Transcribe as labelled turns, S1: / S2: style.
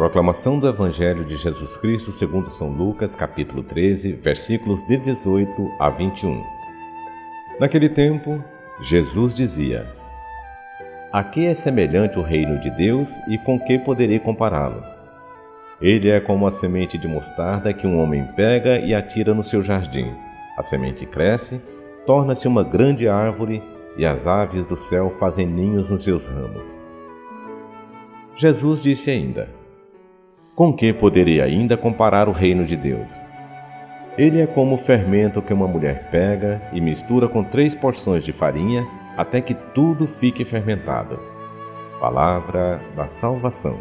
S1: Proclamação do Evangelho de Jesus Cristo segundo São Lucas, capítulo 13, versículos de 18 a 21. Naquele tempo, Jesus dizia: A que é semelhante o reino de Deus e com que poderei compará-lo? Ele é como a semente de mostarda que um homem pega e atira no seu jardim. A semente cresce, torna-se uma grande árvore e as aves do céu fazem ninhos nos seus ramos. Jesus disse ainda: com que poderia ainda comparar o reino de Deus? Ele é como o fermento que uma mulher pega e mistura com três porções de farinha até que tudo fique fermentado. Palavra da salvação.